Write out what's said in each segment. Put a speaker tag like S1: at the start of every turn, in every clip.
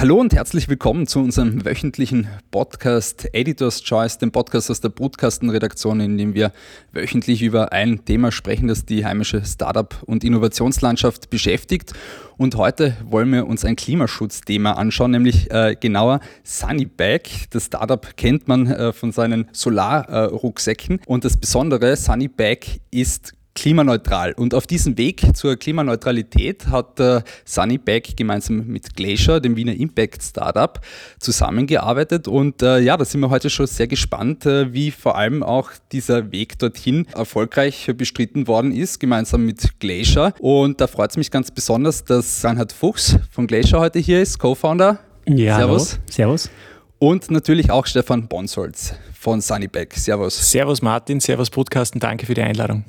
S1: Hallo und herzlich willkommen zu unserem wöchentlichen Podcast Editors Choice, dem Podcast aus der Brutkastenredaktion, in dem wir wöchentlich über ein Thema sprechen, das die heimische Startup- und Innovationslandschaft beschäftigt. Und heute wollen wir uns ein Klimaschutzthema anschauen, nämlich äh, genauer Sunnybag. Das Startup kennt man äh, von seinen Solarrucksäcken. Äh, und das Besondere, Sunnybag ist klimaneutral. Und auf diesem Weg zur Klimaneutralität hat äh, Sunnybag gemeinsam mit Glacier, dem Wiener Impact Startup, zusammengearbeitet. Und äh, ja, da sind wir heute schon sehr gespannt, äh, wie vor allem auch dieser Weg dorthin erfolgreich bestritten worden ist, gemeinsam mit Glacier. Und da freut es mich ganz besonders, dass Reinhard Fuchs von Glacier heute hier ist, Co-Founder.
S2: Ja, Servus. Hallo. Servus.
S1: Und natürlich auch Stefan Bonsolz von Sunnybag. Servus.
S3: Servus Martin, Servus Podcasten, danke für die Einladung.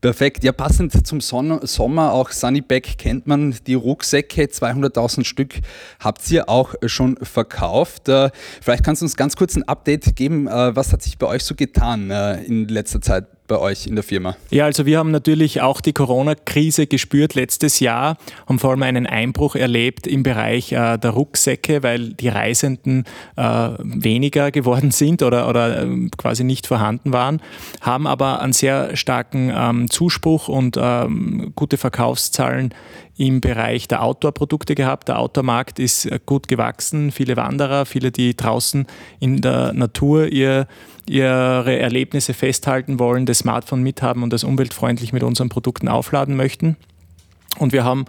S1: Perfekt. Ja, passend zum Son Sommer, auch Sunnyback kennt man, die Rucksäcke, 200.000 Stück habt ihr auch schon verkauft. Äh, vielleicht kannst du uns ganz kurz ein Update geben, äh, was hat sich bei euch so getan äh, in letzter Zeit? Bei euch in der Firma?
S3: Ja, also wir haben natürlich auch die Corona-Krise gespürt letztes Jahr, haben vor allem einen Einbruch erlebt im Bereich äh, der Rucksäcke, weil die Reisenden äh, weniger geworden sind oder, oder äh, quasi nicht vorhanden waren, haben aber einen sehr starken ähm, Zuspruch und ähm, gute Verkaufszahlen im Bereich der Outdoor-Produkte gehabt. Der Outdoor-Markt ist äh, gut gewachsen. Viele Wanderer, viele, die draußen in der Natur ihr, ihre Erlebnisse festhalten wollen, das Smartphone mithaben und das umweltfreundlich mit unseren Produkten aufladen möchten. Und wir haben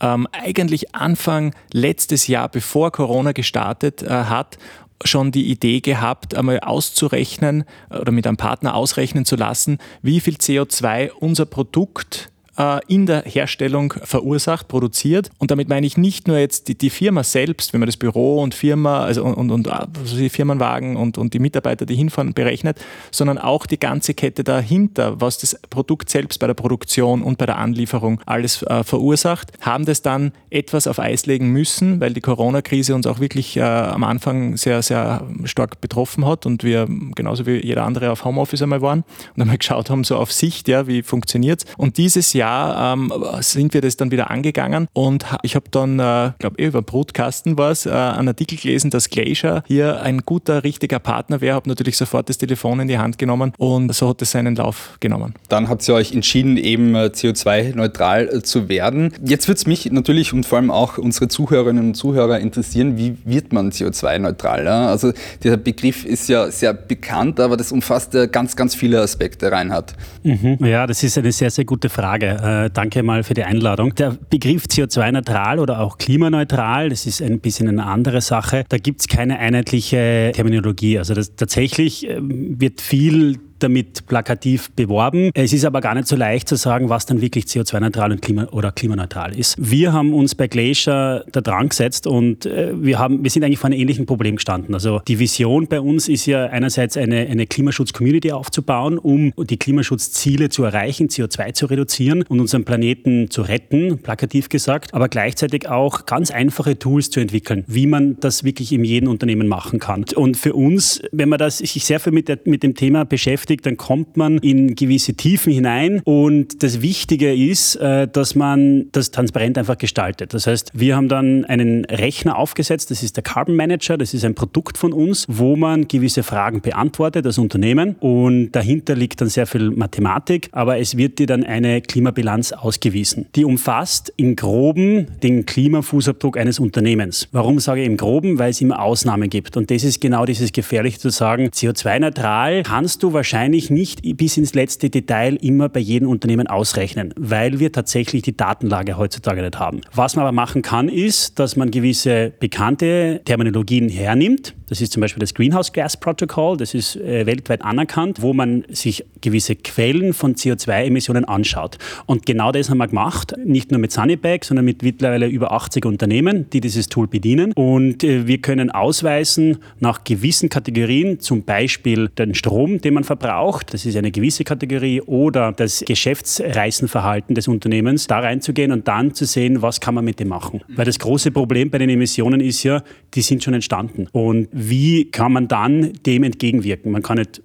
S3: ähm, eigentlich Anfang letztes Jahr, bevor Corona gestartet äh, hat, schon die Idee gehabt, einmal auszurechnen oder mit einem Partner ausrechnen zu lassen, wie viel CO2 unser Produkt äh, in der Herstellung verursacht, produziert. Und damit meine ich nicht nur jetzt die, die Firma selbst, wenn man das Büro und Firma, also und, und, also die Firmenwagen und, und die Mitarbeiter, die hinfahren, berechnet, sondern auch die ganze Kette dahinter, was das Produkt selbst bei der Produktion und bei der Anlieferung alles äh, verursacht, haben das dann etwas auf Eis legen müssen, weil die Corona-Krise uns auch wirklich äh, am Anfang sehr, sehr stark betroffen hat und wir genauso wie jeder andere auf Homeoffice einmal waren und einmal geschaut haben, so auf Sicht, ja, wie funktioniert es. Und dieses Jahr Jahr ähm, sind wir das dann wieder angegangen und ich habe dann, äh, glaube ich, über Brutkasten war es, äh, einen Artikel gelesen, dass Glacier hier ein guter, richtiger Partner wäre, habe natürlich sofort das Telefon in die Hand genommen und so hat es seinen Lauf genommen.
S1: Dann habt ihr euch entschieden, eben äh, CO2-neutral äh, zu werden. Jetzt würde es mich natürlich und vor allem auch unsere Zuhörerinnen und Zuhörer interessieren, wie wird man CO2-neutral? Also dieser Begriff ist ja sehr bekannt, aber das umfasst ja ganz, ganz viele Aspekte, Reinhard.
S2: Mhm. Ja, das ist eine sehr, sehr gute Frage. Äh, danke mal für die Einladung. Der Begriff CO2-neutral oder auch klimaneutral, das ist ein bisschen eine andere Sache. Da gibt es keine einheitliche Terminologie. Also das, tatsächlich äh, wird viel damit plakativ beworben. Es ist aber gar nicht so leicht zu sagen, was dann wirklich CO2-neutral und Klima oder klimaneutral ist. Wir haben uns bei Glacier da dran gesetzt und äh, wir, haben, wir sind eigentlich vor einem ähnlichen Problem gestanden. Also die Vision bei uns ist ja einerseits eine, eine Klimaschutz-Community aufzubauen, um die Klimaschutzziele zu erreichen, CO2 zu reduzieren und unseren Planeten zu retten, plakativ gesagt, aber gleichzeitig auch ganz einfache Tools zu entwickeln, wie man das wirklich in jedem Unternehmen machen kann. Und für uns, wenn man das, sich sehr viel mit, der, mit dem Thema beschäftigt, beschäftigt, dann kommt man in gewisse Tiefen hinein. Und das Wichtige ist, äh, dass man das transparent einfach gestaltet. Das heißt, wir haben dann einen Rechner aufgesetzt, das ist der Carbon Manager, das ist ein Produkt von uns, wo man gewisse Fragen beantwortet als Unternehmen. Und dahinter liegt dann sehr viel Mathematik, aber es wird dir dann eine Klimabilanz ausgewiesen. Die umfasst im Groben den Klimafußabdruck eines Unternehmens. Warum sage ich im Groben? Weil es immer Ausnahmen gibt. Und das ist genau dieses Gefährliche zu sagen, CO2-neutral kannst du wahrscheinlich wahrscheinlich nicht bis ins letzte Detail immer bei jedem Unternehmen ausrechnen, weil wir tatsächlich die Datenlage heutzutage nicht haben. Was man aber machen kann, ist, dass man gewisse bekannte Terminologien hernimmt. Das ist zum Beispiel das Greenhouse Gas Protocol, das ist äh, weltweit anerkannt, wo man sich gewisse Quellen von CO2-Emissionen anschaut. Und genau das haben wir gemacht, nicht nur mit Sunnybag, sondern mit mittlerweile über 80 Unternehmen, die dieses Tool bedienen. Und äh, wir können ausweisen nach gewissen Kategorien, zum Beispiel den Strom, den man verbraucht, braucht, das ist eine gewisse Kategorie, oder das Geschäftsreisenverhalten des Unternehmens, da reinzugehen und dann zu sehen, was kann man mit dem machen. Weil das große Problem bei den Emissionen ist ja, die sind schon entstanden. Und wie kann man dann dem entgegenwirken? Man kann nicht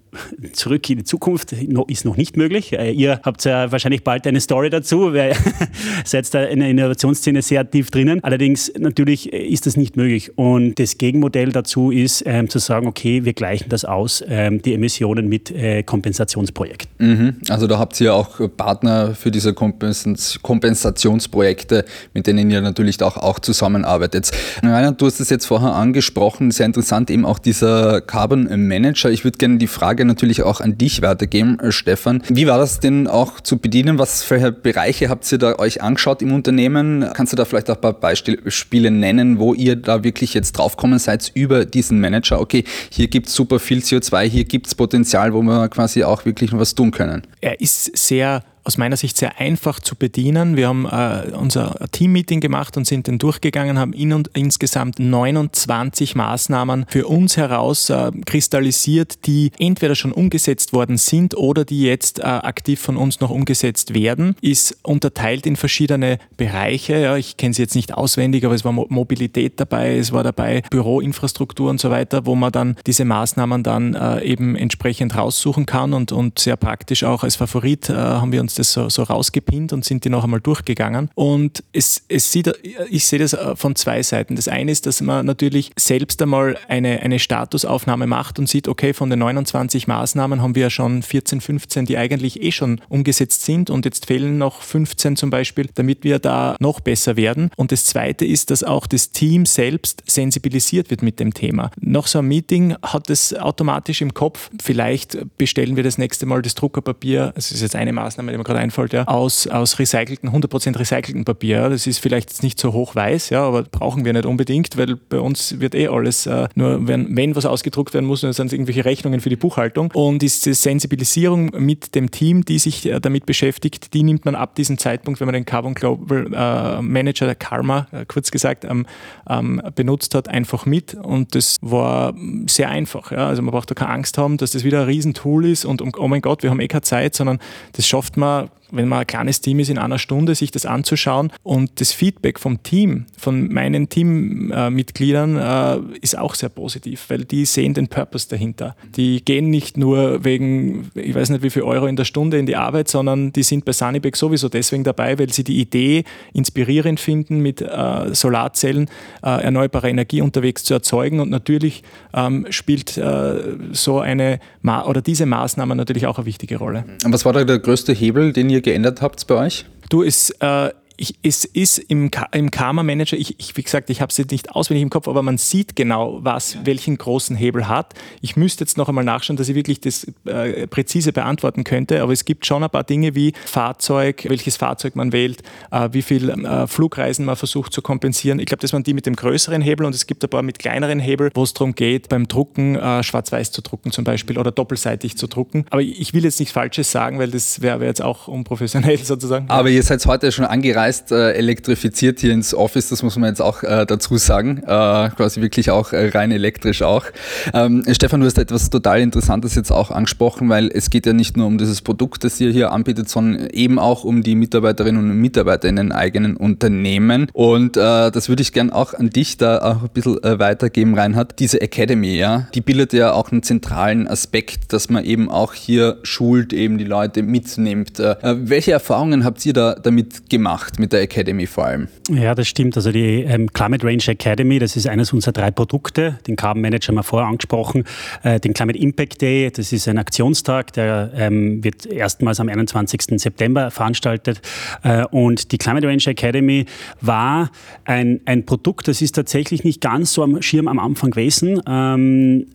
S2: zurück in die Zukunft ist noch nicht möglich. Äh, ihr habt ja wahrscheinlich bald eine Story dazu, weil seid da in der Innovationsszene sehr tief drinnen. Allerdings natürlich ist das nicht möglich. Und das Gegenmodell dazu ist ähm, zu sagen, okay, wir gleichen das aus, ähm, die Emissionen mit äh, Kompensationsprojekten.
S1: Mhm. Also da habt ihr auch Partner für diese Kompens Kompensationsprojekte, mit denen ihr natürlich auch, auch zusammenarbeitet. Reinhard, du hast es jetzt vorher angesprochen, sehr interessant eben auch dieser Carbon Manager. Ich würde gerne die Frage Frage natürlich auch an dich weitergeben, äh, Stefan. Wie war das denn auch zu bedienen? Was für Bereiche habt ihr da euch angeschaut im Unternehmen? Kannst du da vielleicht auch ein paar Beispiele nennen, wo ihr da wirklich jetzt draufkommen seid über diesen Manager? Okay, hier gibt es super viel CO2, hier gibt es Potenzial, wo wir quasi auch wirklich was tun können.
S3: Er ist sehr aus meiner Sicht sehr einfach zu bedienen. Wir haben äh, unser Teammeeting gemacht und sind den durchgegangen, haben in und insgesamt 29 Maßnahmen für uns heraus äh, kristallisiert, die entweder schon umgesetzt worden sind oder die jetzt äh, aktiv von uns noch umgesetzt werden. Ist unterteilt in verschiedene Bereiche. Ja, ich kenne sie jetzt nicht auswendig, aber es war Mo Mobilität dabei, es war dabei Büroinfrastruktur und so weiter, wo man dann diese Maßnahmen dann äh, eben entsprechend raussuchen kann und, und sehr praktisch auch als Favorit äh, haben wir uns das so, so rausgepinnt und sind die noch einmal durchgegangen. Und es, es sieht, ich sehe das äh, von zwei Seiten. Das eine ist, dass man natürlich selbst einmal eine, eine Statusaufnahme macht und sieht, okay, von den 29 Maßnahmen haben wir ja schon 14, 15, die eigentlich eh schon umgesetzt sind und jetzt fehlen noch 15 zum Beispiel, damit wir da noch besser werden. Und das zweite ist, dass auch das Team selbst sensibilisiert wird mit dem Thema. Nach so einem Meeting hat es automatisch im Kopf, vielleicht bestellen wir das nächste Mal das Druckerpapier, das ist jetzt eine Maßnahme, die man gerade einfällt, ja, aus, aus recycelten, 100% recycelten Papier. Das ist vielleicht nicht so hochweiß, ja, aber brauchen wir nicht unbedingt, weil bei uns wird eh alles, äh, nur wenn, wenn was ausgedruckt werden muss, dann sind es irgendwelche Rechnungen für die Buchhaltung. Und diese Sensibilisierung mit dem Team, die sich äh, damit beschäftigt, die nimmt man ab diesem Zeitpunkt, wenn man den Carbon Global äh, Manager, der Karma, äh, kurz gesagt, ähm, ähm, benutzt hat, einfach mit. Und das war sehr einfach. Ja. Also man braucht da keine Angst haben, dass das wieder ein Riesentool ist und oh mein Gott, wir haben eh keine Zeit, sondern das schafft man wenn man ein kleines Team ist, in einer Stunde sich das anzuschauen. Und das Feedback vom Team, von meinen Teammitgliedern, äh, ist auch sehr positiv, weil die sehen den Purpose dahinter. Die gehen nicht nur wegen, ich weiß nicht wie viel Euro in der Stunde in die Arbeit, sondern die sind bei Sunnyback sowieso deswegen dabei, weil sie die Idee inspirierend finden, mit äh, Solarzellen äh, erneuerbare Energie unterwegs zu erzeugen. Und natürlich ähm, spielt äh, so eine Ma oder diese Maßnahme natürlich auch eine wichtige Rolle.
S1: Was war da der größte Hebel, den ihr ihr geändert habt bei euch?
S3: Du, ist äh, ich, es ist im, im Karma Manager, ich, ich, wie gesagt, ich habe es jetzt nicht auswendig im Kopf, aber man sieht genau, was welchen großen Hebel hat. Ich müsste jetzt noch einmal nachschauen, dass ich wirklich das äh, präzise beantworten könnte, aber es gibt schon ein paar Dinge wie Fahrzeug, welches Fahrzeug man wählt, äh, wie viel äh, Flugreisen man versucht zu kompensieren. Ich glaube, das waren die mit dem größeren Hebel und es gibt ein paar mit kleineren Hebel, wo es darum geht, beim Drucken äh, schwarz-weiß zu drucken zum Beispiel oder doppelseitig zu drucken. Aber ich will jetzt nichts Falsches sagen, weil das wäre wär jetzt auch unprofessionell sozusagen.
S1: Aber ihr seid heute schon angereist meist äh, elektrifiziert hier ins Office, das muss man jetzt auch äh, dazu sagen, äh, quasi wirklich auch äh, rein elektrisch auch. Ähm, Stefan, du hast etwas total Interessantes jetzt auch angesprochen, weil es geht ja nicht nur um dieses Produkt, das ihr hier anbietet, sondern eben auch um die Mitarbeiterinnen und Mitarbeiter in den eigenen Unternehmen. Und äh, das würde ich gern auch an dich da auch ein bisschen äh, weitergeben, Reinhard. Diese Academy, ja, die bildet ja auch einen zentralen Aspekt, dass man eben auch hier schult, eben die Leute mitnimmt. welche Erfahrungen habt ihr da damit gemacht? Mit der Academy vor allem.
S2: Ja, das stimmt. Also die ähm, Climate Range Academy, das ist eines unserer drei Produkte. Den Carbon Manager haben wir vorher angesprochen. Äh, den Climate Impact Day, das ist ein Aktionstag, der ähm, wird erstmals am 21. September veranstaltet. Äh, und die Climate Range Academy war ein, ein Produkt, das ist tatsächlich nicht ganz so am Schirm am Anfang gewesen. Ähm,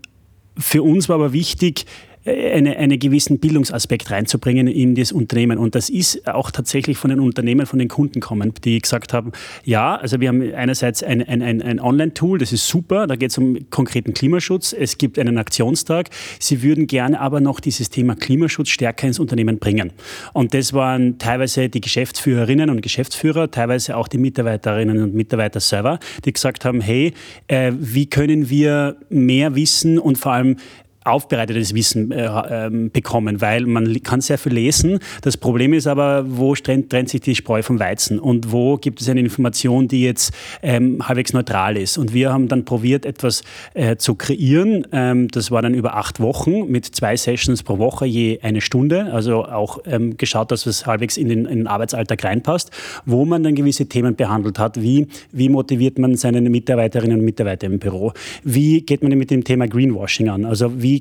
S2: für uns war aber wichtig, eine, einen gewissen Bildungsaspekt reinzubringen in das Unternehmen. Und das ist auch tatsächlich von den Unternehmen, von den Kunden kommen, die gesagt haben, ja, also wir haben einerseits ein, ein, ein, Online-Tool, das ist super, da geht es um konkreten Klimaschutz, es gibt einen Aktionstag, sie würden gerne aber noch dieses Thema Klimaschutz stärker ins Unternehmen bringen. Und das waren teilweise die Geschäftsführerinnen und Geschäftsführer, teilweise auch die Mitarbeiterinnen und Mitarbeiter selber, die gesagt haben, hey, äh, wie können wir mehr wissen und vor allem aufbereitetes Wissen äh, ähm, bekommen, weil man kann sehr viel lesen. Das Problem ist aber, wo trennt, trennt, sich die Spreu vom Weizen und wo gibt es eine Information, die jetzt ähm, halbwegs neutral ist. Und wir haben dann probiert, etwas äh, zu kreieren. Ähm, das war dann über acht Wochen mit zwei Sessions pro Woche, je eine Stunde. Also auch ähm, geschaut, dass es halbwegs in den, in den Arbeitsalltag reinpasst, wo man dann gewisse Themen behandelt hat, wie, wie motiviert man seine Mitarbeiterinnen und Mitarbeiter im Büro, wie geht man mit dem Thema Greenwashing an, also wie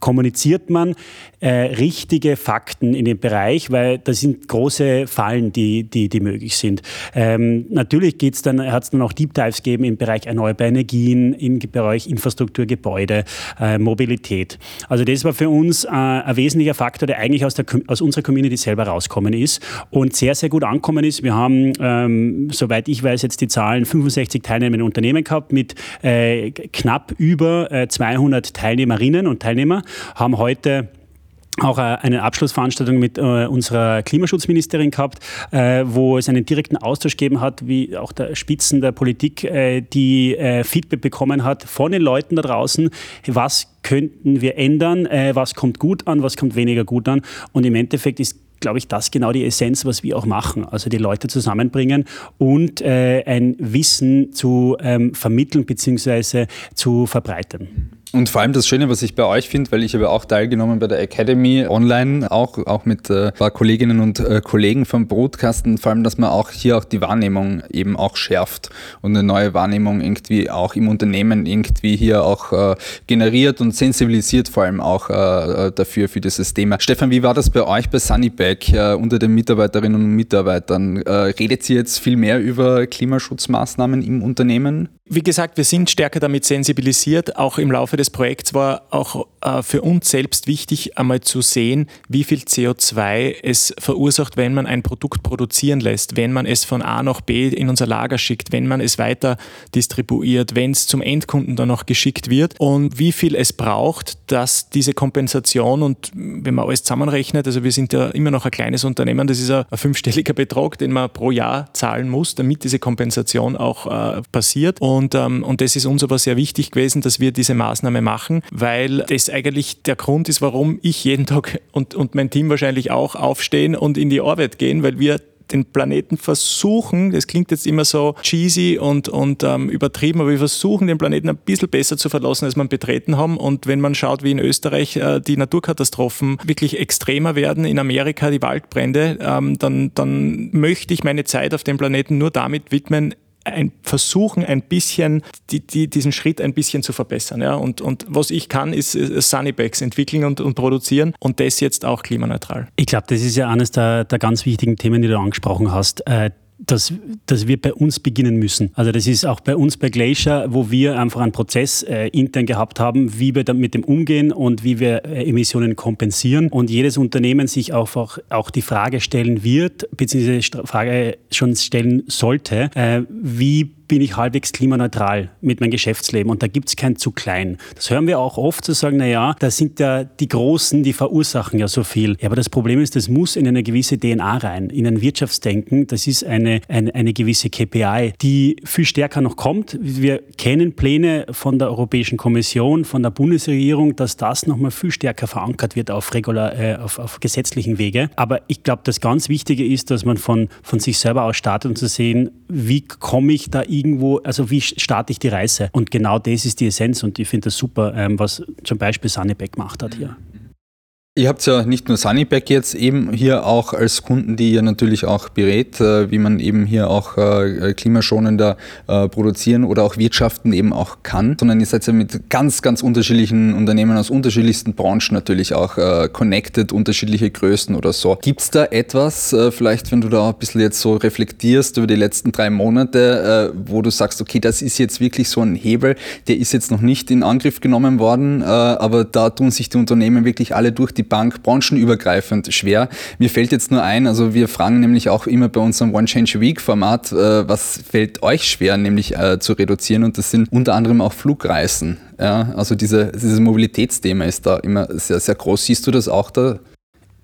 S2: kommuniziert man äh, richtige Fakten in dem Bereich, weil das sind große Fallen, die, die, die möglich sind. Ähm, natürlich dann, hat es dann auch Deep Dives gegeben im Bereich erneuerbare Energien, im Bereich Infrastruktur, Gebäude, äh, Mobilität. Also das war für uns äh, ein wesentlicher Faktor, der eigentlich aus, der, aus unserer Community selber rauskommen ist und sehr, sehr gut angekommen ist. Wir haben, ähm, soweit ich weiß, jetzt die Zahlen 65 teilnehmende Unternehmen gehabt mit äh, knapp über 200 äh, Teilnehmerinnen und Teilnehmer, haben heute auch äh, eine Abschlussveranstaltung mit äh, unserer Klimaschutzministerin gehabt, äh, wo es einen direkten Austausch gegeben hat, wie auch der Spitzen der Politik, die Feedback bekommen hat von den Leuten da draußen, was könnten wir ändern, was kommt gut an, was kommt weniger gut an. Und im Endeffekt ist glaube ich, das genau die Essenz, was wir auch machen. Also die Leute zusammenbringen und ein Wissen zu ähm, vermitteln bzw. zu verbreiten.
S1: Und vor allem das Schöne, was ich bei euch finde, weil ich habe auch teilgenommen bei der Academy online, auch, auch mit äh, paar Kolleginnen und äh, Kollegen vom Brotkasten, vor allem, dass man auch hier auch die Wahrnehmung eben auch schärft und eine neue Wahrnehmung irgendwie auch im Unternehmen irgendwie hier auch äh, generiert und sensibilisiert vor allem auch äh, äh dafür, für dieses Thema. Stefan, wie war das bei euch bei Sunnyback äh, unter den Mitarbeiterinnen und Mitarbeitern? Äh, redet ihr jetzt viel mehr über Klimaschutzmaßnahmen im Unternehmen?
S3: Wie gesagt, wir sind stärker damit sensibilisiert. Auch im Laufe des Projekts war auch äh, für uns selbst wichtig, einmal zu sehen, wie viel CO2 es verursacht, wenn man ein Produkt produzieren lässt, wenn man es von A nach B in unser Lager schickt, wenn man es weiter distribuiert, wenn es zum Endkunden dann noch geschickt wird und wie viel es braucht, dass diese Kompensation und wenn man alles zusammenrechnet, also wir sind ja immer noch ein kleines Unternehmen, das ist ein, fünfstelliger Betrag, den man pro Jahr zahlen muss, damit diese Kompensation auch äh, passiert. Und ähm, und das ist uns aber sehr wichtig gewesen, dass wir diese Maßnahme machen, weil das eigentlich der Grund ist, warum ich jeden Tag und, und mein Team wahrscheinlich auch aufstehen und in die Arbeit gehen, weil wir den Planeten versuchen, das klingt jetzt immer so cheesy und, und ähm, übertrieben, aber wir versuchen den Planeten ein bisschen besser zu verlassen, als wir betreten haben. Und wenn man schaut, wie in Österreich äh, die Naturkatastrophen wirklich extremer werden, in Amerika die Waldbrände, ähm, dann, dann möchte ich meine Zeit auf dem Planeten nur damit widmen, ein versuchen, ein bisschen die, die, diesen Schritt ein bisschen zu verbessern. Ja? Und, und was ich kann, ist Sunnybags entwickeln und, und produzieren und das jetzt auch klimaneutral.
S2: Ich glaube, das ist ja eines der, der ganz wichtigen Themen, die du angesprochen hast. Äh, dass, dass wir bei uns beginnen müssen. Also das ist auch bei uns bei Glacier, wo wir einfach einen Prozess äh, intern gehabt haben, wie wir mit dem umgehen und wie wir äh, Emissionen kompensieren. Und jedes Unternehmen sich einfach auch die Frage stellen wird, beziehungsweise Frage schon stellen sollte, äh, wie bin ich halbwegs klimaneutral mit meinem Geschäftsleben und da gibt es kein zu klein. Das hören wir auch oft zu sagen, naja, da sind ja die Großen, die verursachen ja so viel. Ja, aber das Problem ist, das muss in eine gewisse DNA rein, in ein Wirtschaftsdenken. Das ist eine, eine, eine gewisse KPI, die viel stärker noch kommt. Wir kennen Pläne von der Europäischen Kommission, von der Bundesregierung, dass das nochmal viel stärker verankert wird auf, regular, äh, auf, auf gesetzlichen Wege. Aber ich glaube, das ganz Wichtige ist, dass man von, von sich selber aus startet und zu sehen, wie komme ich da irgendwo, also wie starte ich die Reise? Und genau das ist die Essenz und ich finde das super, ähm, was zum Beispiel Sunnyback gemacht hat hier.
S1: Ihr habt ja nicht nur Sunnyback jetzt eben hier auch als Kunden, die ihr natürlich auch berät, äh, wie man eben hier auch äh, klimaschonender äh, produzieren oder auch wirtschaften eben auch kann, sondern ihr seid ja mit ganz, ganz unterschiedlichen Unternehmen aus unterschiedlichsten Branchen natürlich auch connected, unterschiedliche Größen oder so. Gibt es da etwas, vielleicht wenn du da ein bisschen jetzt so reflektierst über die letzten drei Monate, wo du sagst, okay, das ist jetzt wirklich so ein Hebel, der ist jetzt noch nicht in Angriff genommen worden, aber da tun sich die Unternehmen wirklich alle durch die die Bank branchenübergreifend schwer. Mir fällt jetzt nur ein, also wir fragen nämlich auch immer bei unserem One Change Week Format, äh, was fällt euch schwer, nämlich äh, zu reduzieren und das sind unter anderem auch Flugreisen. Ja, also diese, dieses Mobilitätsthema ist da immer sehr, sehr groß. Siehst du das auch da?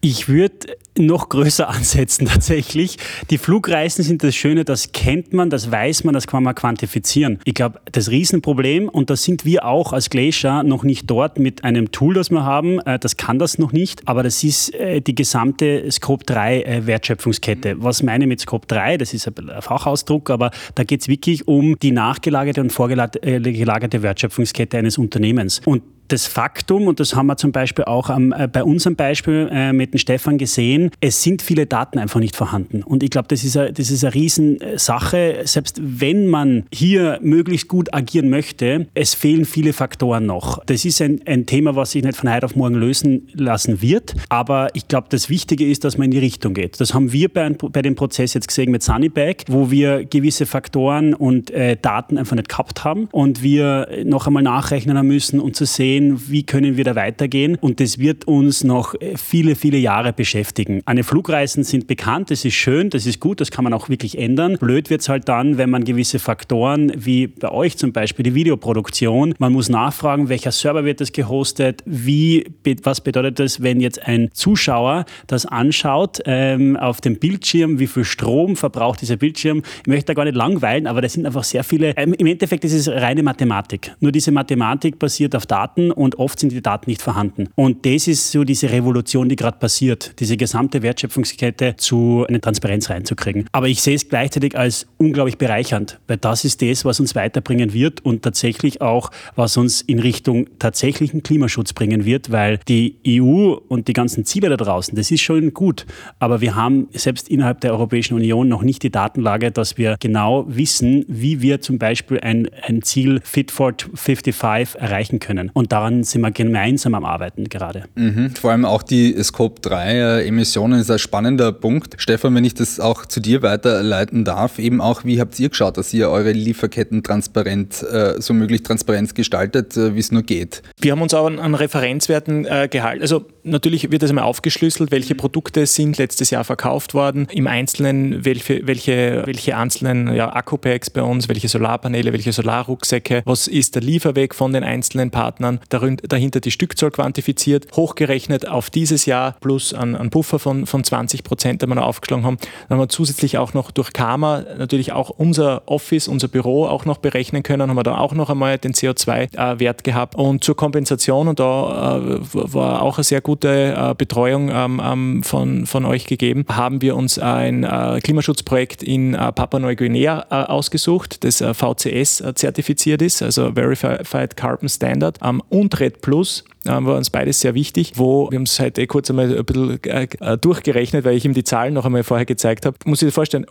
S2: Ich würde noch größer ansetzen tatsächlich. Die Flugreisen sind das Schöne, das kennt man, das weiß man, das kann man quantifizieren. Ich glaube, das Riesenproblem, und da sind wir auch als Glacier noch nicht dort mit einem Tool, das wir haben, äh, das kann das noch nicht, aber das ist äh, die gesamte Scope 3 äh, Wertschöpfungskette. Was meine ich mit Scope 3? Das ist ein Fachausdruck, aber da geht es wirklich um die nachgelagerte und vorgelagerte Wertschöpfungskette eines Unternehmens. Und das Faktum, und das haben wir zum Beispiel auch am, äh, bei unserem Beispiel äh, mit dem Stefan gesehen, es sind viele Daten einfach nicht vorhanden. Und ich glaube, das ist eine, Riesensache. Selbst wenn man hier möglichst gut agieren möchte, es fehlen viele Faktoren noch. Das ist ein, ein Thema, was sich nicht von heute auf morgen lösen lassen wird. Aber ich glaube, das Wichtige ist, dass man in die Richtung geht. Das haben wir bei, bei dem Prozess jetzt gesehen mit Sunnybag, wo wir gewisse Faktoren und äh, Daten einfach nicht gehabt haben und wir noch einmal nachrechnen müssen, um zu sehen, sehen, wie können wir da weitergehen. Und das wird uns noch viele, viele Jahre beschäftigen. Eine Flugreisen sind bekannt, das ist schön, das ist gut, das kann man auch wirklich ändern. Blöd wird es halt dann, wenn man gewisse Faktoren, wie bei euch zum Beispiel die Videoproduktion, man muss nachfragen, welcher Server wird das gehostet, wie, was bedeutet das, wenn jetzt ein Zuschauer das anschaut ähm, auf dem Bildschirm, wie viel Strom verbraucht dieser Bildschirm. Ich möchte da gar nicht langweilen, aber das sind einfach sehr viele, ähm, im Endeffekt ist es reine Mathematik. Nur diese Mathematik basiert auf Daten und oft sind die Daten nicht vorhanden. Und das ist so diese Revolution, die gerade passiert, diese gesamte Wertschöpfungskette zu einer Transparenz reinzukriegen. Aber ich sehe es gleichzeitig als unglaublich bereichernd, weil das ist das, was uns weiterbringen wird und tatsächlich auch, was uns in Richtung tatsächlichen Klimaschutz bringen wird, weil die EU und die ganzen Ziele da draußen, das ist schon gut, aber wir haben selbst innerhalb der Europäischen Union noch nicht die Datenlage, dass wir genau wissen, wie wir zum Beispiel ein, ein Ziel Fit for 55 erreichen können. Und daran sind wir gemeinsam am Arbeiten gerade.
S1: Mhm. Vor allem auch die Scope 3 äh, Emissionen ist ein spannender Punkt. Stefan, wenn ich das auch zu dir weiterleiten darf, eben auch, wie habt ihr geschaut, dass ihr eure Lieferketten transparent, äh, so möglich transparent gestaltet, äh, wie es nur geht?
S3: Wir haben uns auch an, an Referenzwerten äh, gehalten. Also natürlich wird das einmal aufgeschlüsselt, welche Produkte sind letztes Jahr verkauft worden, im Einzelnen welche, welche, welche einzelnen ja, Akkupacks bei uns, welche Solarpaneele, welche Solarrucksäcke, was ist der Lieferweg von den einzelnen Partnern, dahinter die Stückzahl quantifiziert, hochgerechnet auf dieses Jahr plus einen Puffer von, von 20 Prozent, den wir noch aufgeschlagen haben. Dann haben wir zusätzlich auch noch durch Karma natürlich auch unser Office, unser Büro auch noch berechnen können, haben wir da auch noch einmal den CO2-Wert gehabt. Und zur Kompensation, und da äh, war auch eine sehr gute äh, Betreuung ähm, ähm, von, von euch gegeben, haben wir uns ein äh, Klimaschutzprojekt in Papua-Neuguinea ausgesucht, das VCS zertifiziert ist, also Verified Carbon Standard. Ähm, und Red Plus war uns beides sehr wichtig, wo wir haben es heute eh kurz einmal ein bisschen äh, durchgerechnet, weil ich ihm die Zahlen noch einmal vorher gezeigt habe. Muss ich dir vorstellen,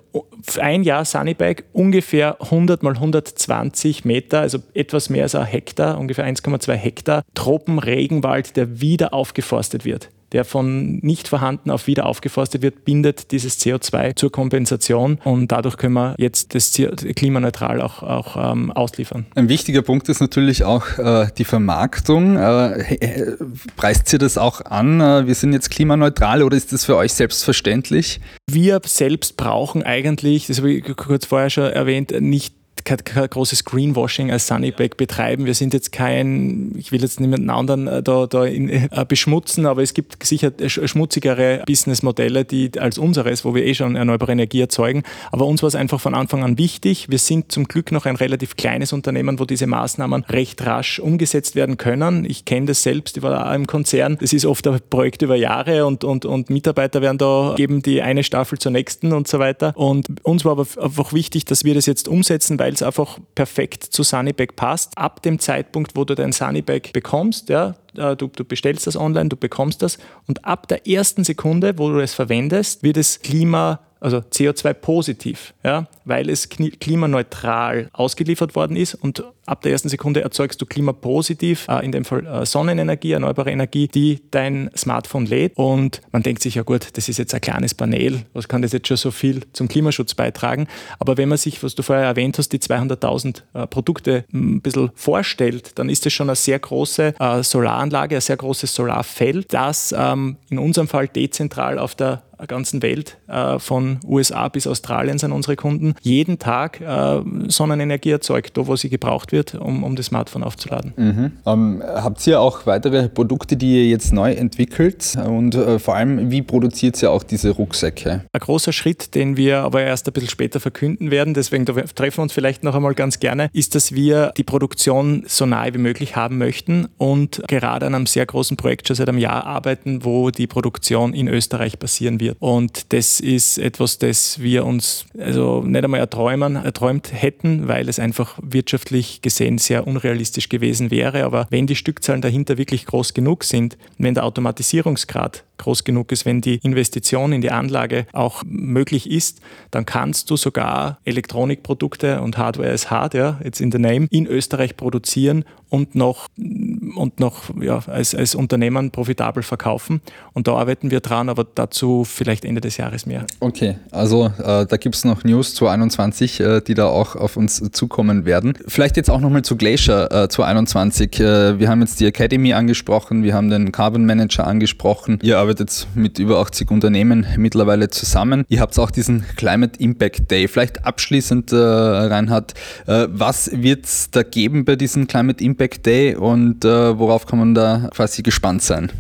S3: ein Jahr Sunnybike ungefähr 100 mal 120 Meter, also etwas mehr als ein Hektar, ungefähr 1,2 Hektar Tropenregenwald, der wieder aufgeforstet wird der von nicht vorhanden auf wieder aufgeforstet wird, bindet dieses CO2 zur Kompensation und dadurch können wir jetzt das klimaneutral auch, auch ähm, ausliefern.
S1: Ein wichtiger Punkt ist natürlich auch äh, die Vermarktung. Äh, preist ihr das auch an? Äh, wir sind jetzt klimaneutral oder ist das für euch selbstverständlich?
S3: Wir selbst brauchen eigentlich, das habe ich kurz vorher schon erwähnt, nicht kein, kein großes Greenwashing als Sunnyback betreiben. Wir sind jetzt kein, ich will jetzt niemanden anderen äh, da, da in, äh, beschmutzen, aber es gibt sicher schmutzigere Businessmodelle die als unseres, wo wir eh schon erneuerbare Energie erzeugen. Aber uns war es einfach von Anfang an wichtig. Wir sind zum Glück noch ein relativ kleines Unternehmen, wo diese Maßnahmen recht rasch umgesetzt werden können. Ich kenne das selbst, ich war da im Konzern. Das ist oft ein Projekt über Jahre und, und, und Mitarbeiter werden da, geben die eine Staffel zur nächsten und so weiter. Und uns war aber einfach wichtig, dass wir das jetzt umsetzen, weil es einfach perfekt zu Sunnybag passt. Ab dem Zeitpunkt, wo du dein Sunnybag bekommst, ja, äh, du, du bestellst das online, du bekommst das und ab der ersten Sekunde, wo du es verwendest, wird es Klima also CO2-positiv, ja, weil es klimaneutral ausgeliefert worden ist und ab der ersten Sekunde erzeugst du klimapositiv, äh, in dem Fall äh, Sonnenenergie, erneuerbare Energie, die dein Smartphone lädt und man denkt sich, ja gut, das ist jetzt ein kleines Panel, was kann das jetzt schon so viel zum Klimaschutz beitragen? Aber wenn man sich, was du vorher erwähnt hast, die 200.000 äh, Produkte ein bisschen vorstellt, dann ist das schon eine sehr große äh, Solaranlage, ein sehr großes Solarfeld, das ähm, in unserem Fall dezentral auf der ganzen Welt, äh, von USA bis Australien sind unsere Kunden, jeden Tag äh, Sonnenenergie erzeugt, da wo sie gebraucht wird, um, um das Smartphone aufzuladen.
S1: Mhm. Ähm, habt ihr auch weitere Produkte, die ihr jetzt neu entwickelt und äh, vor allem, wie produziert ihr auch diese Rucksäcke?
S3: Ein großer Schritt, den wir aber erst ein bisschen später verkünden werden, deswegen treffen wir uns vielleicht noch einmal ganz gerne, ist, dass wir die Produktion so nahe wie möglich haben möchten und gerade an einem sehr großen Projekt schon seit einem Jahr arbeiten, wo die Produktion in Österreich passieren wird. Und das ist etwas, das wir uns also nicht einmal erträumen, erträumt hätten, weil es einfach wirtschaftlich gesehen sehr unrealistisch gewesen wäre. Aber wenn die Stückzahlen dahinter wirklich groß genug sind, wenn der Automatisierungsgrad groß genug ist, wenn die Investition in die Anlage auch möglich ist, dann kannst du sogar Elektronikprodukte und Hardware as Hardware, jetzt in the name, in Österreich produzieren und noch, und noch ja, als, als Unternehmen profitabel verkaufen. Und da arbeiten wir dran, aber dazu vielleicht Ende des Jahres mehr.
S1: Okay, also äh, da gibt es noch News zu 21, äh, die da auch auf uns zukommen werden. Vielleicht jetzt auch nochmal zu Glacier äh, zu 21. Äh, wir haben jetzt die Academy angesprochen, wir haben den Carbon Manager angesprochen. Ihr arbeitet mit über 80 Unternehmen mittlerweile zusammen. Ihr habt auch diesen Climate Impact Day. Vielleicht abschließend, äh, Reinhard, äh, was wird es da geben bei diesem Climate Impact Day und äh, worauf kann man da quasi gespannt sein?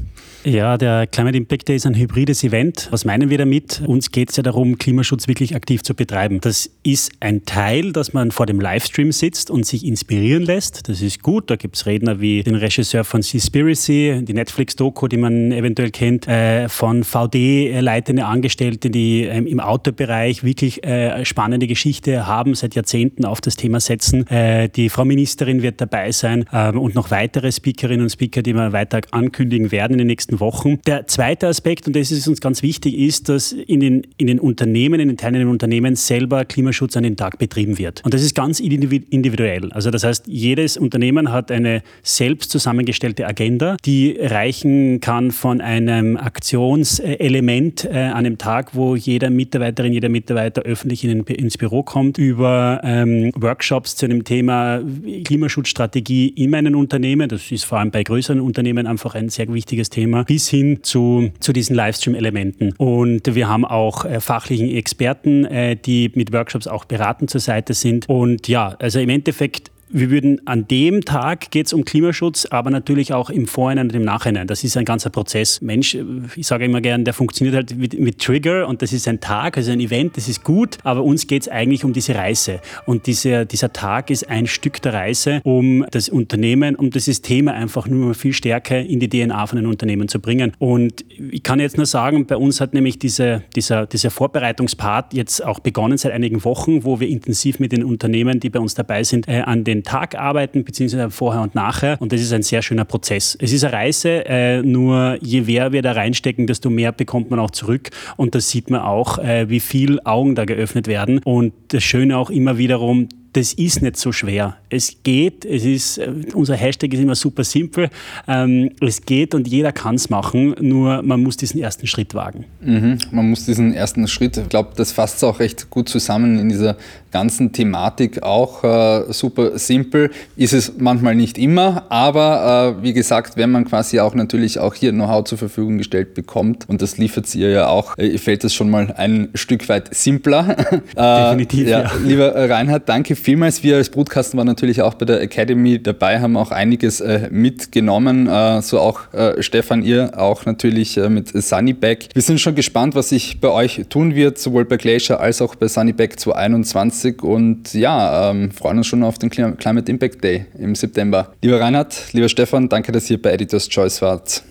S2: Ja, der Climate Impact Day ist ein hybrides Event. Was meinen wir damit? Uns geht es ja darum, Klimaschutz wirklich aktiv zu betreiben. Das ist ein Teil, dass man vor dem Livestream sitzt und sich inspirieren lässt. Das ist gut. Da gibt es Redner wie den Regisseur von Seaspiracy, die Netflix-Doku, die man eventuell kennt, äh, von VD leitende Angestellte, die ähm, im Autobereich wirklich äh, spannende Geschichte haben, seit Jahrzehnten auf das Thema setzen. Äh, die Frau Ministerin wird dabei sein ähm, und noch weitere Speakerinnen und Speaker, die wir weiter ankündigen werden in den nächsten nächsten Wochen. Der zweite Aspekt, und das ist uns ganz wichtig, ist, dass in den, in den Unternehmen, in den teilnehmenden Unternehmen selber Klimaschutz an den Tag betrieben wird. Und das ist ganz individuell. Also das heißt, jedes Unternehmen hat eine selbst zusammengestellte Agenda, die reichen kann von einem Aktionselement äh, an einem Tag, wo jeder Mitarbeiterin, jeder Mitarbeiter öffentlich in, ins Büro kommt, über ähm, Workshops zu einem Thema Klimaschutzstrategie in meinen Unternehmen. Das ist vor allem bei größeren Unternehmen einfach ein sehr wichtiges Thema bis hin zu, zu diesen Livestream-Elementen. Und wir haben auch äh, fachlichen Experten, äh, die mit Workshops auch beratend zur Seite sind. Und ja, also im Endeffekt wir würden an dem Tag geht es um Klimaschutz, aber natürlich auch im Vorhinein und im Nachhinein. Das ist ein ganzer Prozess. Mensch, ich sage immer gern, der funktioniert halt mit, mit Trigger und das ist ein Tag, also ein Event, das ist gut, aber uns geht es eigentlich um diese Reise. Und diese, dieser Tag ist ein Stück der Reise, um das Unternehmen, um das Thema einfach nur viel stärker in die DNA von den Unternehmen zu bringen. Und ich kann jetzt nur sagen, bei uns hat nämlich diese, dieser, dieser Vorbereitungspart jetzt auch begonnen seit einigen Wochen, wo wir intensiv mit den Unternehmen, die bei uns dabei sind, äh, an den Tag arbeiten, beziehungsweise vorher und nachher. Und das ist ein sehr schöner Prozess. Es ist eine Reise, äh, nur je mehr wir da reinstecken, desto mehr bekommt man auch zurück. Und da sieht man auch, äh, wie viel Augen da geöffnet werden. Und das Schöne auch immer wiederum, das ist nicht so schwer. Es geht, es ist, äh, unser Hashtag ist immer super simpel. Ähm, es geht und jeder kann es machen, nur man muss diesen ersten Schritt wagen.
S1: Mhm, man muss diesen ersten Schritt, ich glaube, das fasst es auch recht gut zusammen in dieser ganzen Thematik. Auch äh, super simpel ist es manchmal nicht immer, aber äh, wie gesagt, wenn man quasi auch natürlich auch hier Know-how zur Verfügung gestellt bekommt und das liefert ihr ja auch, äh, fällt es schon mal ein Stück weit simpler.
S2: Äh, Definitiv.
S1: ja, ja. Lieber Reinhard, danke vielmals. Wir als Brutkasten waren natürlich auch bei der Academy dabei, haben auch einiges äh, mitgenommen. Äh, so auch äh, Stefan, ihr auch natürlich äh, mit Sunnyback. Wir sind schon gespannt, was sich bei euch tun wird, sowohl bei Glacier als auch bei Sunnyback 2021 und ja, ähm, freuen uns schon auf den Climate Impact Day im September. Lieber Reinhard, lieber Stefan, danke, dass ihr bei Editors Choice wart.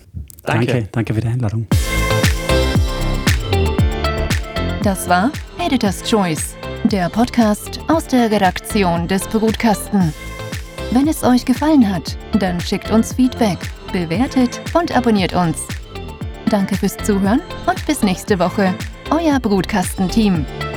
S2: Danke, danke, danke für die Einladung.
S4: Das war Editors Choice der Podcast aus der Redaktion des Brutkasten. Wenn es euch gefallen hat, dann schickt uns Feedback, bewertet und abonniert uns. Danke fürs Zuhören und bis nächste Woche. Euer Brutkastenteam. team